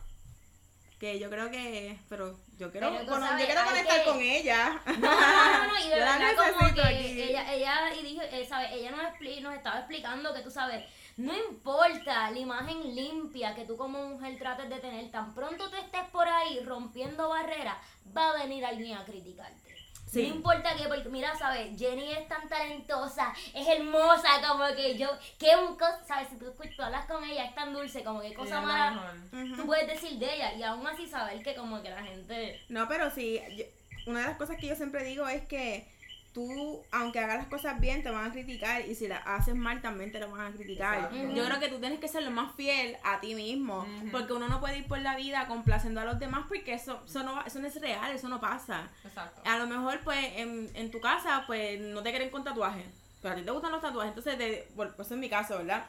Que yo creo que, pero yo quiero, Pero sabes, yo quiero conectar que- con ella. No, no, no, y de verdad como que aquí. ella, ella, y dijo, eh, ¿sabes? ella nos, expli- nos estaba explicando que tú sabes, no importa la imagen limpia que tú como mujer trates de tener, tan pronto tú estés por ahí rompiendo barreras, va a venir alguien a criticarte. Sí. No importa que, porque mira, ¿sabes? Jenny es tan talentosa, es hermosa, como que yo, que un cosa, ¿sabes? Si tú, tú hablas con ella, es tan dulce, como que cosa mala, tú puedes decir de ella, y aún así saber que como que la gente... No, pero sí, yo- una de las cosas que yo siempre digo es que tú, aunque hagas las cosas bien, te van a criticar y si las haces mal también te lo van a criticar. Exacto. Yo creo que tú tienes que ser lo más fiel a ti mismo, porque uno no puede ir por la vida complaciendo a los demás porque eso, eso, no, eso no es real, eso no pasa. Exacto. A lo mejor, pues, en, en tu casa, pues, no te quieren con tatuajes, pero a ti te gustan los tatuajes, entonces, te, bueno, pues eso es mi caso, ¿verdad?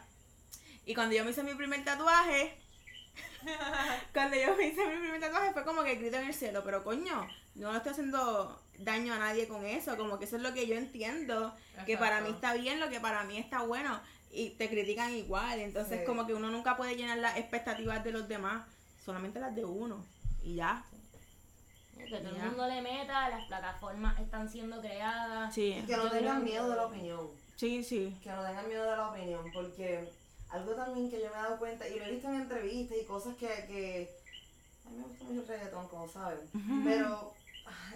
Y cuando yo me hice mi primer tatuaje, cuando yo me hice mi primer tatuaje fue como que grito en el cielo, pero coño, no le estoy haciendo daño a nadie con eso, como que eso es lo que yo entiendo, que para mí está bien, lo que para mí está bueno, y te critican igual, entonces Sí. como que uno nunca puede llenar las expectativas de los demás, solamente las de uno, y ya. Que todo el mundo le meta, las plataformas están siendo creadas. Sí, Que no tengan miedo de la opinión. sí, sí. Que no tengan miedo de la opinión, porque algo también que yo me he dado cuenta, y lo he visto en entrevistas y cosas que, que a mí me gusta mucho el reggaetón, como saben, pero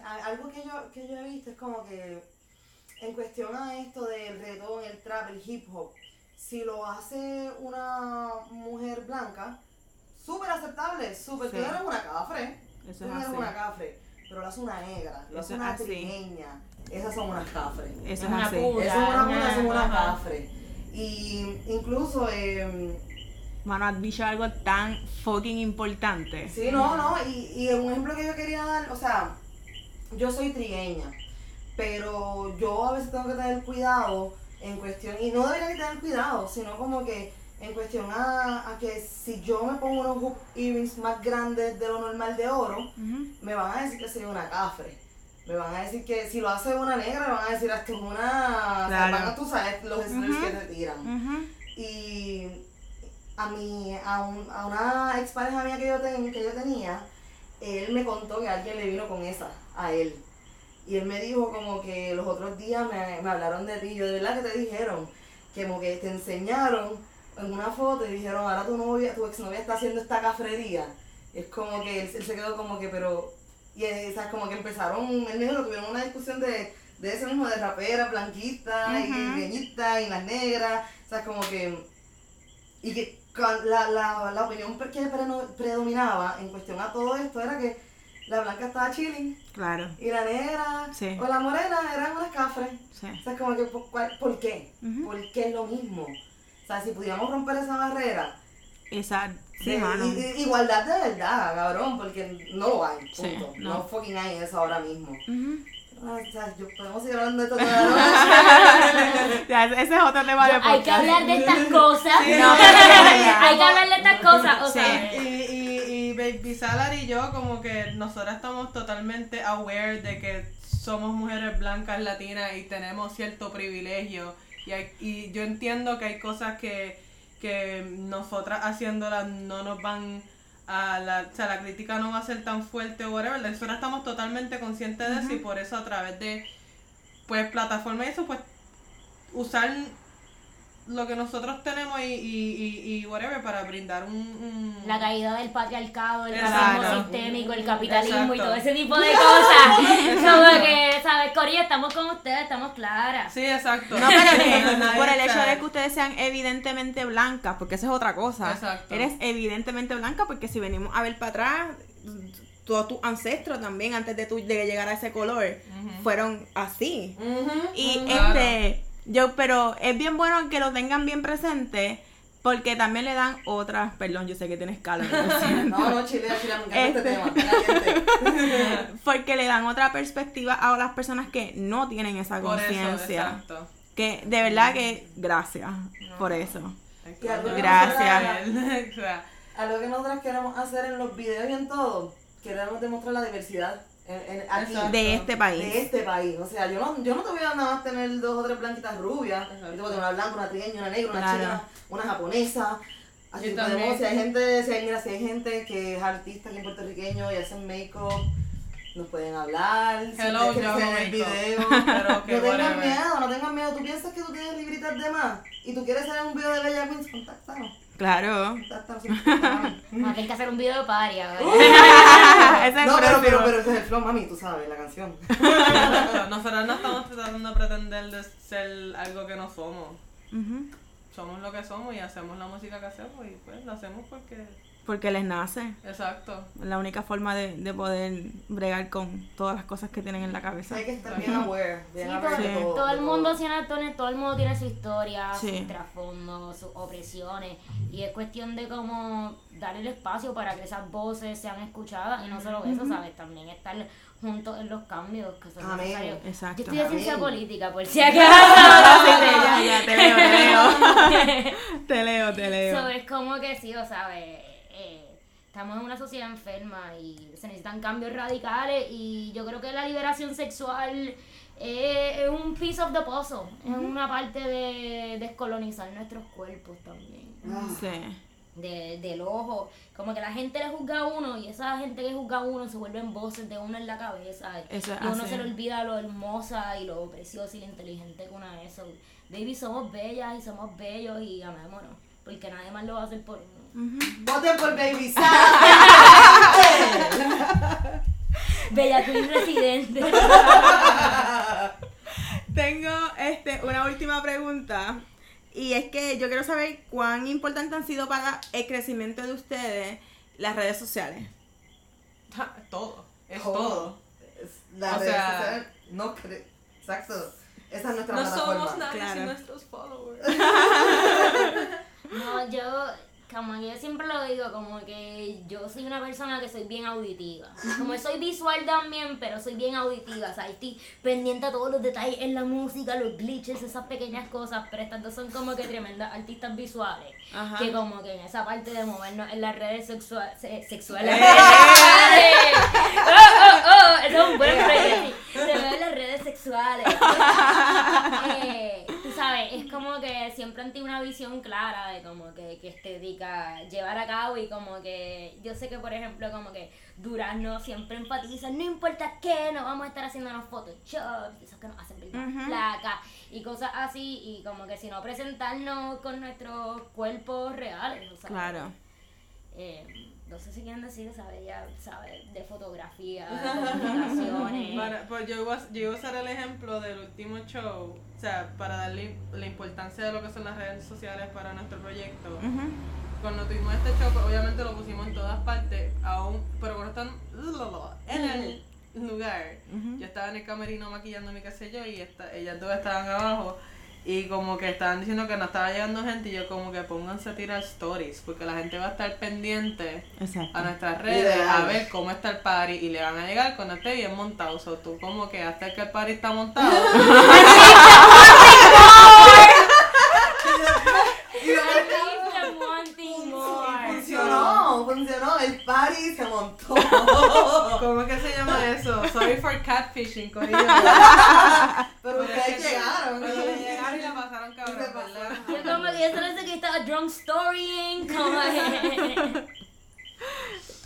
ah, algo que yo, que yo he visto es como que en cuestión a esto del reggaetón, el trap, el hip hop, si lo hace una mujer blanca, súper aceptable, súper, Sí. tú no eres una cafre, Eso tú eres una cafre, pero lo hace una negra, lo hace es una trigueña, esas son unas cafres. Eso es Una así. puta. Eso es una Una- son una ajá. Y incluso, eh, Mano, has dicho algo tan fucking importante. sí, no, no, y, y un ejemplo que yo quería dar, o sea, yo soy trigueña, pero yo a veces tengo que tener cuidado en cuestión, y no debería tener cuidado, sino como que en cuestión a, a que si yo me pongo unos hoop earrings más grandes de lo normal de oro, me van a decir que soy una cafre. Me van a decir que si lo hace una negra, me van a decir esto es una. O sea, Claro. van a, tú sabes, los slurs que te tiran. Y a mi, a, un- a una expareja mía que yo, ten- que yo tenía, él me contó que alguien le vino con esa a él. Y él me dijo como que los otros días me, me hablaron de ti. Yo, de verdad que te dijeron, que como que te enseñaron en una foto y dijeron, ahora tu novia, tu exnovia está haciendo esta cafrería. Es como que él, él se quedó como que, pero, y eh, o sea, como que empezaron, él me dijo tuvieron una discusión de, de eso mismo, de rapera, blanquita, y Ujú. pequeñita, y las negras, o sea, como que, y que la, la, la opinión que predominaba en cuestión a todo esto era que la blanca estaba chilling, Claro. y la negra Sí. o la morena eran unas cafres. Sí. O sea, como que, ¿por, cuál- ¿por qué? ¿Por qué es lo mismo? O sea, si pudiéramos romper esa barrera, Esa, sí, de- mano. i- igualdad de verdad, cabrón, porque no lo hay, Sí, punto. no. no. fucking hay eso ahora mismo. Ujú. Ah, o sea, yo, podemos seguir hablando de esto toda la noche. Ya, ese es otro tema de Hay que podcast. hablar de estas cosas. Sí, no, hay que hablar de estas cosas. O Sí. sea, Y, y, y Baby Salar y yo como que nosotras estamos totalmente aware de que somos mujeres blancas latinas y tenemos cierto privilegio y, hay- y yo entiendo que hay cosas que, que nosotras haciéndolas no nos van a la, o sea, la crítica no va a ser tan fuerte o whatever, nosotras estamos totalmente conscientes de eso y por eso a través de pues plataformas y eso pues usar lo que nosotros tenemos y, y, y, y whatever para brindar un, un- la caída del patriarcado, el racismo sistémico, el capitalismo y todo ese tipo de cosas. Como que, ¿sabes, Corillo? Estamos con ustedes, estamos claras. Sí, exacto. No, pero que Nadie por el hecho de que ustedes sean evidentemente blancas, porque esa es otra cosa. Exacto. Eres evidentemente blanca porque si venimos a ver para atrás, todos tus ancestros también, antes de, tu, de llegar a ese color, fueron así. Y este, yo, pero es bien bueno que lo tengan bien presente Porque también le dan otras, perdón, yo sé que tienes calor. No, no, chilea, chilea, me encanta Este. este tema. Porque le dan otra perspectiva a las personas que no tienen esa conciencia. exacto. Que de verdad que gracias por eso. Que algo que Gracias. nosotras- Algo que nosotros queremos hacer en los videos y en todo, queremos demostrar la diversidad en, en- aquí. De este país. de este país. O sea, yo no, yo no te voy a nada más tener dos o tres blanquitas rubias. Exacto. Yo te voy a tener una blanca, una trigueña, una negra, una Claro. china, una japonesa. Así podemos, si hay gente, si hay, mira, si hay gente que es artista aquí en puertorriqueño y hacen make-up, nos pueden hablar. Si Hello, quieren yo hago el video. Pero que no tengan whatever. miedo, no tengan miedo. Tú piensas que tú tienes libritas de más y tú quieres hacer un video de Bella Queens, contáctanos. Claro. Tener que hacer un video de paria. Ese es el No, pero, pero, pero ese es el flow, mami, tú sabes, la canción. Nosotros no estamos tratando de pretender de ser algo que no somos. Somos lo que somos y hacemos la música que hacemos y pues la hacemos porque... Porque les nace. Exacto. La única forma de, de poder bregar con todas las cosas que tienen en la cabeza. Hay que estar bien aware, bien Sí, aware todo, de todo. todo de el mundo tiene, todo, todo el mundo tiene su historia, Sí. sus trasfondos, sus opresiones. Y es cuestión de cómo dar el espacio para que esas voces sean escuchadas. Y no solo eso, ¿sabes? También estar juntos en los cambios que son Amén. necesarios. Exacto. Yo estudié ciencia Amén. política, por si acaso. ya, ya, te leo, te leo. te leo, te leo. So, es como que sí, o sea, eh, estamos en una sociedad enferma y se necesitan cambios radicales y yo creo que la liberación sexual eh, es un piece of the puzzle, es una parte de descolonizar nuestros cuerpos también. Ah, Sí. De, del ojo, como que la gente le juzga a uno y esa gente que juzga a uno se vuelven voces de uno en la cabeza Eso es y uno así. se le olvida lo hermosa y lo preciosa y lo inteligente que una es. Baby, somos bellas y somos bellos y amémonos, porque nadie más lo va a hacer por uno. Voten por Baby Sam. Bella Queen residente. Tengo este, una última pregunta. Y es que yo quiero saber cuán importante han sido para el crecimiento de ustedes las redes sociales. Todo. Es Todo. todo. Es La O sea- social, no cre- Exacto. Esa es nuestra No plataforma. somos nadie Claro. sin nuestros followers. No, yo, como que yo siempre lo digo, como que yo soy una persona que soy bien auditiva. Como soy visual también, pero soy bien auditiva. O sea, estoy pendiente a todos los detalles en la música, los glitches, esas pequeñas cosas. Pero estas dos son como que tremendas artistas visuales. Ajá. Que como que en esa parte de movernos en las redes sexua- se- sexuales. ¡Eh! ¡Oh, oh, oh! Eso es un buen frase. Se ve en las redes sexuales. Eh, sabes, es como que siempre han tenido una visión clara de como que, que estética llevar a cabo y como que yo sé que por ejemplo como que Durazno siempre enfatiza, no importa qué, no vamos a estar haciéndonos photoshops, esos que nos hacen ver más Ujú. placas y cosas así y como que si no presentarnos con nuestros cuerpos reales, o sea, Claro. eh, no sé si quieren decir, sabe, ya sabe, de fotografía, de comunicaciones. Para- pues yo iba, yo iba a usar el ejemplo del último show, o sea, para darle la importancia de lo que son las redes sociales para nuestro proyecto. Ujú. Cuando tuvimos este show, pues, obviamente lo pusimos en todas partes, aún, pero cuando están en el lugar, yo estaba en el camerino maquillándome, qué sé yo, y esta, ellas dos estaban abajo. Y como que estaban diciendo que no estaba llegando gente y yo como que pónganse a tirar stories porque la gente va a estar pendiente Exacto. a nuestras redes Ideal. a ver cómo está el party y le van a llegar cuando esté bien montado. O sea, tú como que hasta que el party está montado. Funcionó, funcionó. El party se montó. ¿Cómo que se llama eso? Sorry for catfishing, corillo. Pero Pero es ustedes llegaron. Pero le llegaron y la pasaron cabrón, Se pasó. ¿verdad? Como que estaba drunk storying, como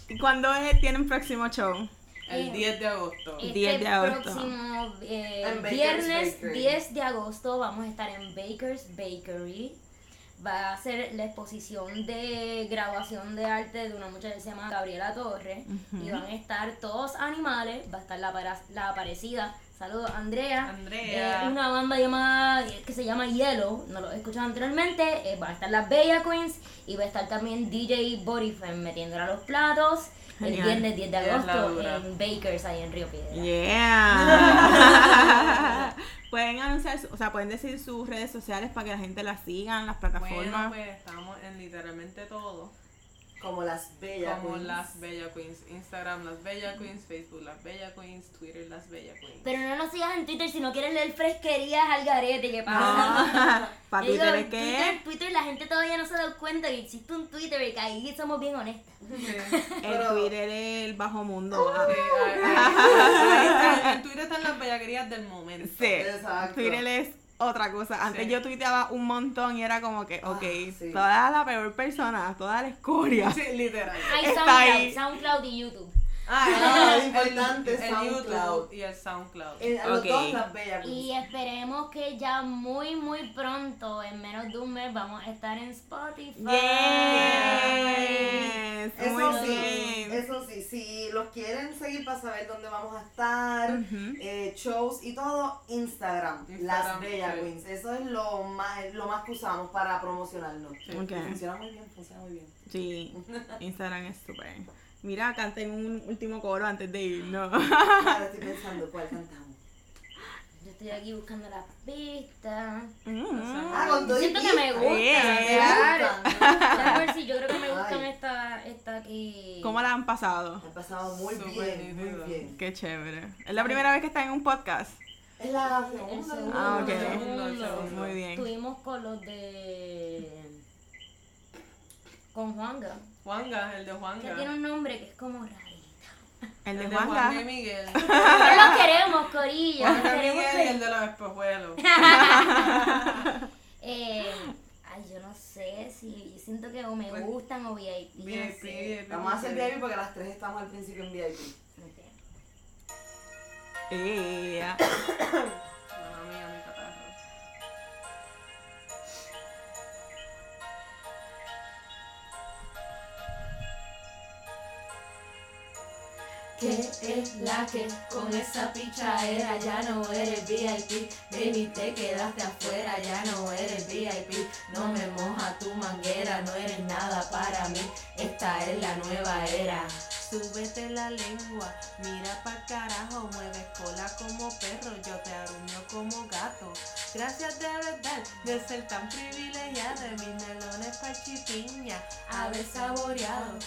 ¿Y ¿Cuándo es- tienen próximo show? El 10 de agosto. Este 10 de agosto. próximo eh, viernes Bakery. 10 de agosto vamos a estar en Baker's Bakery. Va a ser la exposición de graduación de arte de una muchacha que se llama Gabriela Torres. Y van a estar todos animales. Va a estar la, para- la aparecida. Saludos, Andrea. Andrea. De una banda llamada, que se llama Yellow. No lo he escuchado anteriormente. Eh, va a estar la Bella Queens. Y va a estar también DJ Bodyfem metiéndola a los platos. El viernes 10 de agosto en Bakers ahí en Río Piedra. Yeah. pueden anunciar, o sea, pueden decir sus redes sociales para que la gente las sigan, las Bueno, plataformas. pues estamos en literalmente todo. Como las bellas. Como queens. las Bella Queens. Instagram, las Bella Queens. Facebook, las Bella Queens. Twitter, las Bella Queens. Pero no nos sigas en Twitter si no quieres leer fresquerías al garete, ¿qué pasa? No, para Twitter es Twitter, que Twitter, la gente todavía no se ha dado cuenta que existe un Twitter y que ahí somos bien honestas. Sí. el Pero- Twitter es el bajo mundo. ah. Sí, ahí- ahí- ahí está, en Twitter están las bellaquerías del momento. Sí, Exacto. Twitter es otra cosa. Antes Sí. yo tuiteaba un montón y era como que, Ah, ok, sí. toda la peor persona, toda la escoria. Sí, literal. Hay Está SoundCloud, ahí. SoundCloud y YouTube. Ah, el- es importante, el, el SoundCloud. Y el SoundCloud. En, a los Ok. dos las bellas. Y esperemos que ya muy, muy pronto, en menos de un mes, vamos a estar en Spotify. Yes, Eso muy sí, bien. eso sí, si los quieren seguir para saber dónde vamos a estar, eh, shows y todo, Instagram, Instagram, las Bella sí. Queens. Eso es lo más, lo más que usamos para promocionarnos. Sí. Ok. Funciona muy bien, funciona muy bien. Sí, Instagram es súper. Mira, canten un último coro antes de irnos. Ahora estoy pensando cuál cantamos. Yo estoy aquí buscando las pistas. Mm. Ah, con Siento que me pista. gusta. Yeah. claro. Ver si yo creo que me gustan esta, esta aquí. ¿Cómo la han pasado? Han pasado muy bien, muy bien. Qué chévere. Es la primera vez que están en un podcast. Es la segunda. Ah, ok. El segundo, el segundo. Muy bien. Estuvimos con los de. con Juanga. Juanga, el de Que Juanga. tiene un nombre que es como rarito. El de El de Juan Juanga. y Miguel. Pero los queremos, Corillo. Los Juan queremos. Miguel y el de los espejuelos. Eh, ay, yo no sé si. Siento que o me Pues, gustan o VIP. no VIP, sé. VIP. Vamos a hacer VIP porque las tres estamos al principio en VIP. Ok. Ea. Que es la que con esa pichadera ya no eres VIP, baby te quedaste afuera, ya no eres VIP, no me moja tu manguera, no eres nada para mí, esta es la nueva era. Súbete la lengua, mira pa' carajo, mueves cola como perro, yo te aruño como gato. Gracias de verdad de ser tan privilegiada, mis melones pa' chipiña, haber saboreado.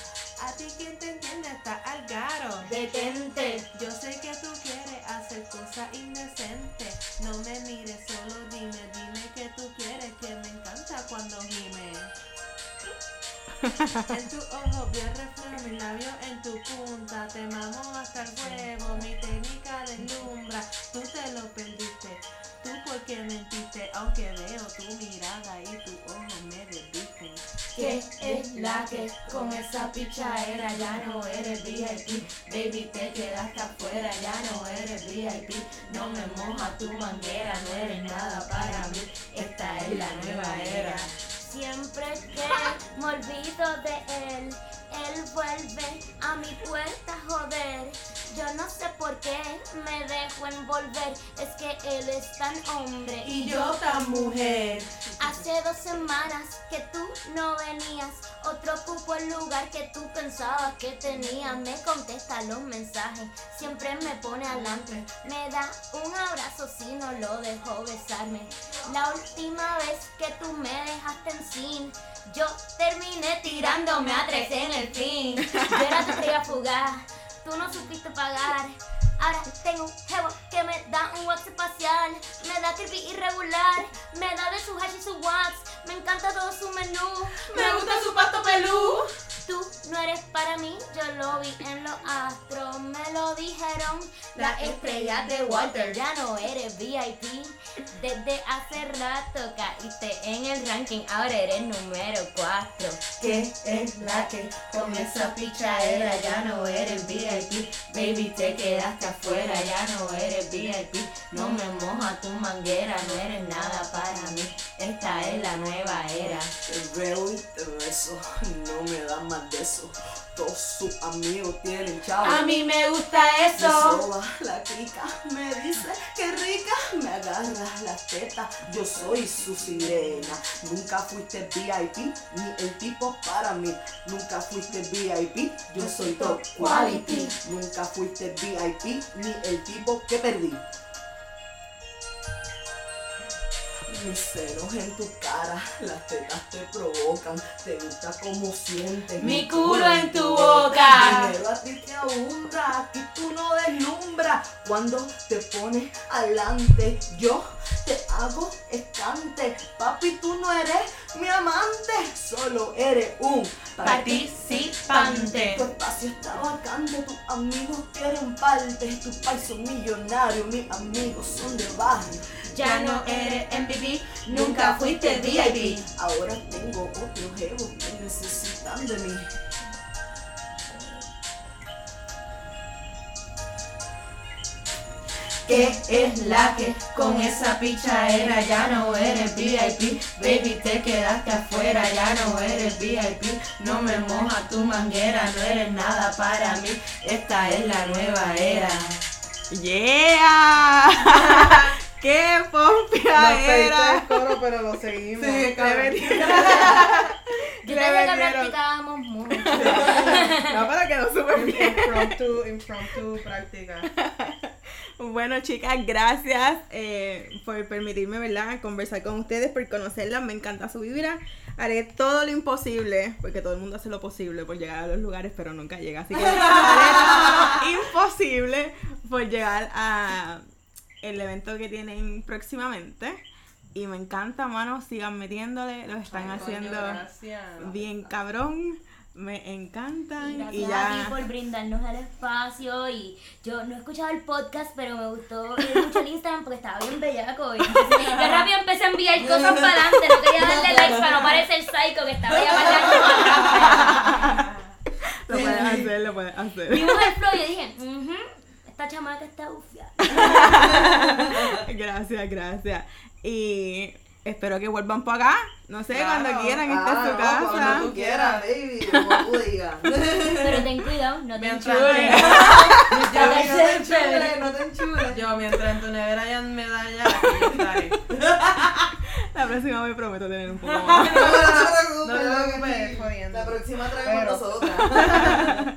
A ti quien te entiende está al garo. Detente, Yo sé que tú quieres hacer cosas indecentes. No me mires, solo dime, dime que tú quieres, que me encanta cuando gimes. En tu ojo vi el reflejo, mis labios en tu punta. Te mamo hasta el huevo, mi técnica deslumbra. Tú te lo perdiste, tú porque mentiste. Aunque veo tu mirada y tu. Que es la que con esa pichadera ya no eres VIP, baby te quedaste afuera, ya no eres VIP, no me moja tu manguera, no eres nada para mí, esta es la nueva era. Siempre que me olvido de él, él vuelve a mi puerta joder. Yo no sé por qué me dejo envolver, es que él es tan hombre Y yo tan mujer, Hace dos semanas que tú no venías, otro ocupó el lugar que tú pensabas que tenías. Me contesta los mensajes, siempre me pone adelante. Me da un abrazo si no lo dejo besarme. La última vez que tú me dejaste en sin, yo terminé tirándome a tres en el fin. Yo era tu estrella fugaz, tú no supiste pagar. Ahora tengo un jevo que me da un wax espacial, me da creepy irregular, me da de su hash y su wax, me encanta todo su menú, me gusta su pasto pelú. Tú no eres para mí, yo lo vi en los astros, me lo dijeron las estrellas de Walter, ya no eres VIP, desde hace rato caíste en el ranking, ahora eres número 4. que es la que con esa pichadera ya no eres VIP, baby te quedaste afuera, ya no eres VIP, no me moja tu manguera, no eres nada para mí, esta es la nueva era. Te veo y te beso, no me dan más de eso. Todos sus amigos tienen chavo. A mí me gusta Me eso. soba la crica, me dice que rica, me agarra las tetas, yo soy su sirena. Nunca fuiste VIP, ni el tipo para mí. Nunca fuiste VIP, yo soy top quality. Nunca fuiste VIP, ni el tipo que perdí. Mis senos en tu cara, las tetas te provocan, te gusta como sientes. Mi culo en tu boca. Dinero a ti te ahumbra, aquí tú no deslumbras. Cuando te pones adelante, yo te hago estante. Papi, tú no eres mi amante, solo eres un Participante. Tu espacio está vacante, tus amigos quieren parte. Tus pais son millonarios, mis amigos son de barrio. Ya no eres MVP, nunca fuiste VIP. Ahora tengo otros jevos que necesitan de mí. ¿Qué es la que con esa pichadera ya no eres VIP? Baby, te quedaste afuera, ya no eres VIP. No me moja tu manguera, no eres nada para mí. Esta es la nueva era. ¡Yeah! ¡Qué Nos pompia pediste era! el coro, pero lo seguimos. Sí, cabrón. Yo que metieron. practicábamos mucho. No, pero quedó súper bien. Impromptu, impromptu práctica. Bueno, chicas, gracias eh, por permitirme, ¿verdad?, conversar con ustedes, por conocerlas. Me encanta su vibra. Haré todo lo imposible, porque todo el mundo hace lo posible por llegar a los lugares, pero nunca llega. Así que haré todo lo imposible por llegar a el evento que tienen próximamente. Y me encanta, mano, sigan metiéndole, lo están Ay, haciendo bien cabrón. Me encantan. Gracias Y a ya. ti por brindarnos el espacio y yo no he escuchado el podcast pero me gustó mucho el Instagram porque estaba bien bellaco y entonces, yo rápido empecé a enviar cosas para adelante, no quería darle likes para no parecer psycho que estaba ya bailando Lo puedes hacer, lo puedes hacer. Vimos el flow y yo dije, "Ujú, esta chamaca está ufia. Gracias, gracias. Y espero que vuelvan para acá. No sé, Claro. cuando quieran, esta es Ah, su no, casa. Cuando tú quieras, baby, como tú digas. Pero ten cuidado, no te enchules. no te enchules, chévere. no te enchules. Yo, mientras en tu nevera hayan medallas, estaré. La próxima me prometo tener un poco No, más. no No Pero- nosotras.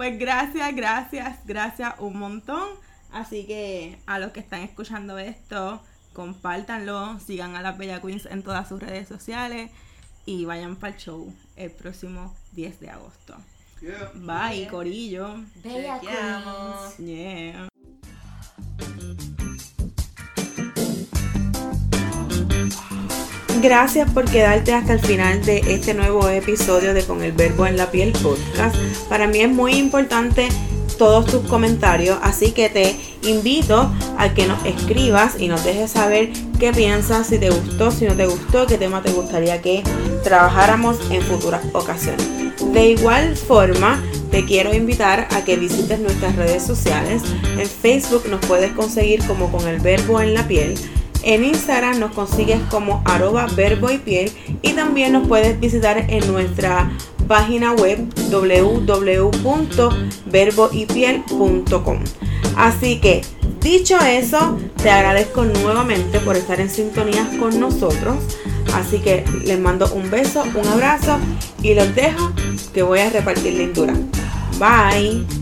Pues gracias, gracias, gracias un montón. Así que a los que están escuchando esto, compártanlo, sigan a las Bella Queens en todas sus redes sociales y vayan para el show el próximo 10 de agosto. Bye, Corillo. Bella. Queens. Yeah. Gracias por quedarte hasta el final de este nuevo episodio de Con el Verbo en la Piel podcast. Para mí es muy importante todos tus comentarios, así que te invito a que nos escribas y nos dejes saber qué piensas, si te gustó, si no te gustó, qué tema te gustaría que trabajáramos en futuras ocasiones. De igual forma, te quiero invitar a que visites nuestras redes sociales. En Facebook nos puedes conseguir como con el verbo en la piel. En Instagram nos consigues como arroba verbo y piel y también nos puedes visitar en nuestra página web www.verboypiel.com. Así que, dicho eso, te agradezco nuevamente por estar en sintonía con nosotros. Así que les mando un beso, un abrazo y los dejo que voy a repartir lindura. Bye.